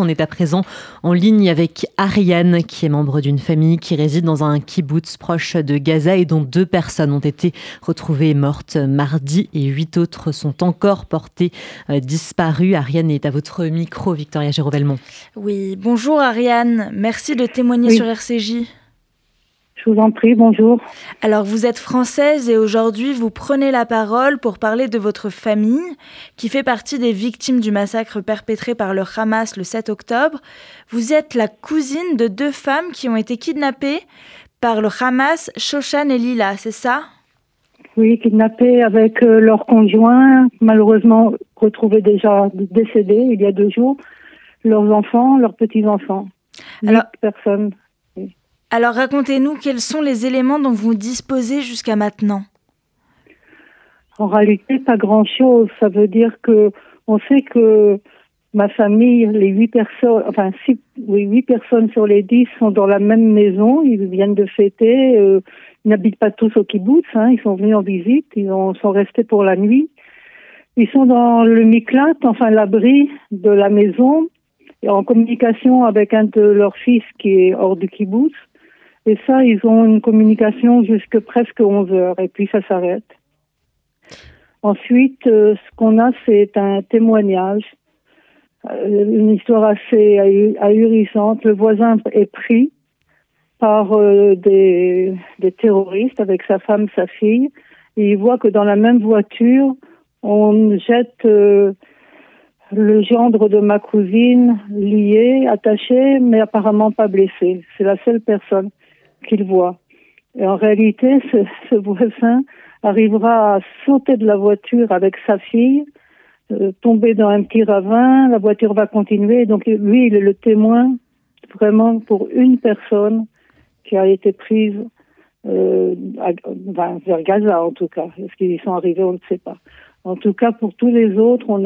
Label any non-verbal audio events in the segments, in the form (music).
On est à présent en ligne avec Ariane, qui est membre d'une famille qui réside dans un kibbutz proche de Gaza et dont deux personnes ont été retrouvées mortes mardi et huit autres sont encore portées euh, disparues. Ariane est à votre micro, Victoria Gérovelmont. Oui, bonjour Ariane, merci de témoigner sur RCJ. Je vous en prie, bonjour. Alors, vous êtes française et aujourd'hui, vous prenez la parole pour parler de votre famille, qui fait partie des victimes du massacre perpétré par le Hamas le 7 octobre. Vous êtes la cousine de deux femmes qui ont été kidnappées par le Hamas, Shoshan et Lila, c'est ça? Oui, kidnappées avec euh, leurs conjoints, malheureusement retrouvés déjà décédés il y a deux jours, leurs enfants, leurs petits-enfants. Alors, personnes alors racontez-nous quels sont les éléments dont vous disposez jusqu'à maintenant. En réalité, pas grand-chose. Ça veut dire que on sait que ma famille, les huit personnes, enfin six, oui, huit personnes sur les dix sont dans la même maison. Ils viennent de fêter. Euh, ils n'habitent pas tous au kibbutz. Hein, ils sont venus en visite. Ils sont restés pour la nuit. Ils sont dans le miklat, enfin l'abri de la maison, en communication avec un de leurs fils qui est hors du kibbutz. Et ça, ils ont une communication jusque presque 11 heures et puis ça s'arrête. Ensuite, euh, ce qu'on a, c'est un témoignage, euh, une histoire assez ahurissante. Le voisin est pris par euh, des, des, terroristes avec sa femme, sa fille, et il voit que dans la même voiture, on jette le gendre de ma cousine lié, attaché, mais apparemment pas blessé. C'est la seule personne qu'il voit. Et en réalité, ce, voisin arrivera à sauter de la voiture avec sa fille, euh, tomber dans un petit ravin, la voiture va continuer. Donc lui, il est le témoin vraiment pour une personne qui a été prise euh, vers Gaza en tout cas. Est-ce qu'ils y sont arrivés, on ne sait pas. En tout cas, pour tous les autres, on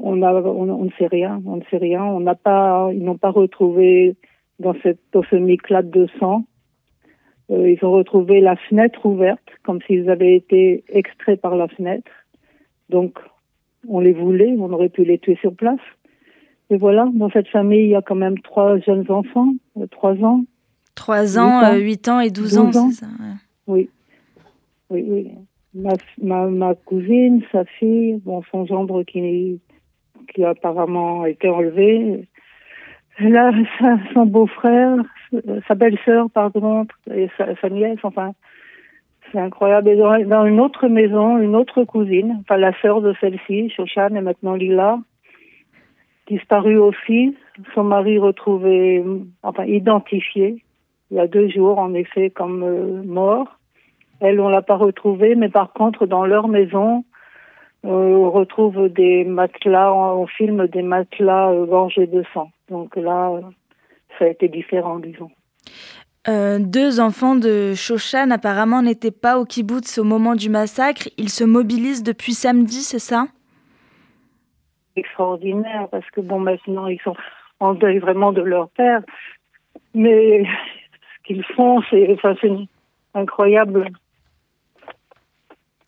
on, ne sait rien, on ne sait rien. On n'a pas, ils n'ont pas retrouvé dans, cette, dans ce de sang. Euh, ils ont retrouvé la fenêtre ouverte, comme s'ils avaient été extraits par la fenêtre. Donc, on les voulait, on aurait pu les tuer sur place. Et voilà, dans cette famille, il y a quand même trois jeunes enfants, euh, trois ans. Trois ans, huit ans, et douze ans, c'est ça Oui. Oui, oui. Ma, ma, ma, cousine, sa fille, bon, son gendre qui, qui a apparemment été enlevé, Là, son beau-frère, sa belle-sœur, pardon, et sa, nièce, enfin, c'est incroyable. Et dans, une autre maison, une autre cousine, enfin la sœur de celle-ci, Shoshan, et maintenant Lila, disparue aussi. Son mari retrouvé, enfin identifié, il y a deux jours, en effet, comme euh, mort. Elle, on l'a pas retrouvé, mais par contre, dans leur maison, on retrouve des matelas, on filme des matelas euh, gorgés de sang. Donc là, ça a été différent, disons. Euh, deux enfants de Shoshan apparemment n'étaient pas au kibbutz au moment du massacre. Ils se mobilisent depuis samedi, c'est ça? Extraordinaire, parce que bon, maintenant ils sont en deuil vraiment de leur père. Mais ce qu'ils font, c'est enfin, incroyable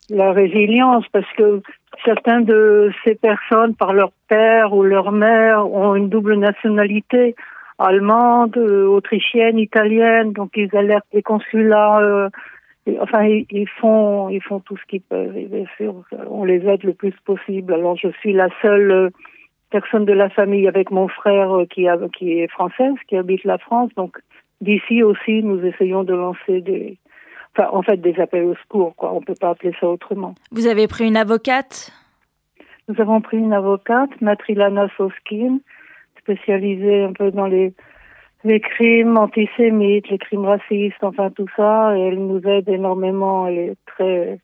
la résilience, parce que certains de ces personnes, par leur père ou leur mère, ont une double nationalité allemande, autrichienne, italienne. Donc ils alertent les consulats. Euh, enfin, ils, font, ils font tout ce qu'ils peuvent. Et bien sûr, on les aide le plus possible. Alors je suis la seule euh, personne de la famille avec mon frère euh, qui, a, qui est française, qui habite la France. Donc d'ici aussi, nous essayons de lancer des en fait, des appels au secours, quoi. On peut pas appeler ça autrement. Vous avez pris une avocate? Nous avons pris une avocate, Matrilana Soskin, spécialisée un peu dans les, les crimes antisémites, les crimes racistes, enfin tout ça. Et elle nous aide énormément. Elle est très,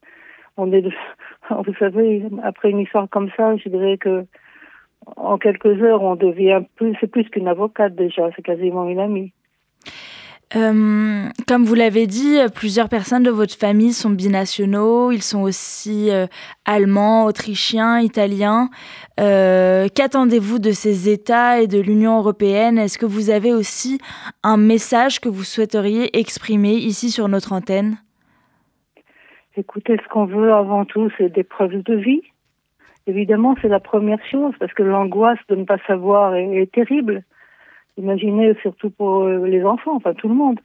on est, (laughs) vous savez, après une histoire comme ça, je dirais que en quelques heures, on devient plus, c'est plus qu'une avocate déjà, c'est quasiment une amie. Euh, comme vous l'avez dit, plusieurs personnes de votre famille sont binationaux. Ils sont aussi euh, allemands, autrichiens, italiens. Euh, qu'attendez-vous de ces États et de l'Union européenne? Est-ce que vous avez aussi un message que vous souhaiteriez exprimer ici sur notre antenne? Écoutez, ce qu'on veut avant tout, c'est des preuves de vie. évidemment, c'est la première chose parce que l'angoisse de ne pas savoir est, terrible. Imaginez surtout pour euh, les enfants, enfin tout le monde.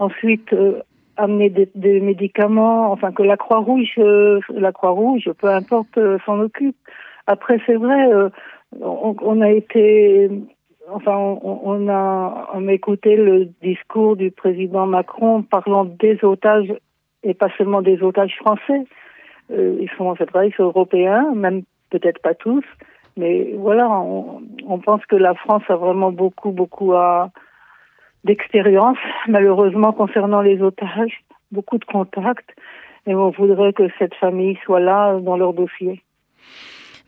Ensuite, euh, amener des, médicaments, enfin que la Croix-Rouge, euh, la Croix-Rouge, peu importe, s'en occupe. Après, c'est vrai, on, a été, enfin, on, a, on a écouté le discours du président Macron parlant des otages et pas seulement des otages français. Ils sont, c'est vrai, ils sont européens, même peut-être pas tous, mais voilà, on, pense que la France a vraiment beaucoup, beaucoup d'expérience, malheureusement concernant les otages, beaucoup de contacts, et on voudrait que cette famille soit là dans leur dossier.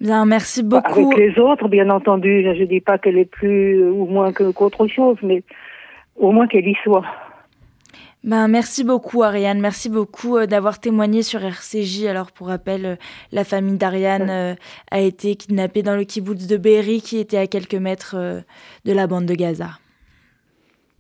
Bien, merci beaucoup. Avec les autres, bien entendu, je ne dis pas qu'elle est plus ou moins qu'autre chose, mais au moins qu'elle y soit. Ben, merci beaucoup Ariane, merci beaucoup euh, d'avoir témoigné sur RCJ. Alors pour rappel, euh, la famille d'Ariane euh, a été kidnappée dans le kibbutz de Be'eri qui était à quelques mètres de la bande de Gaza.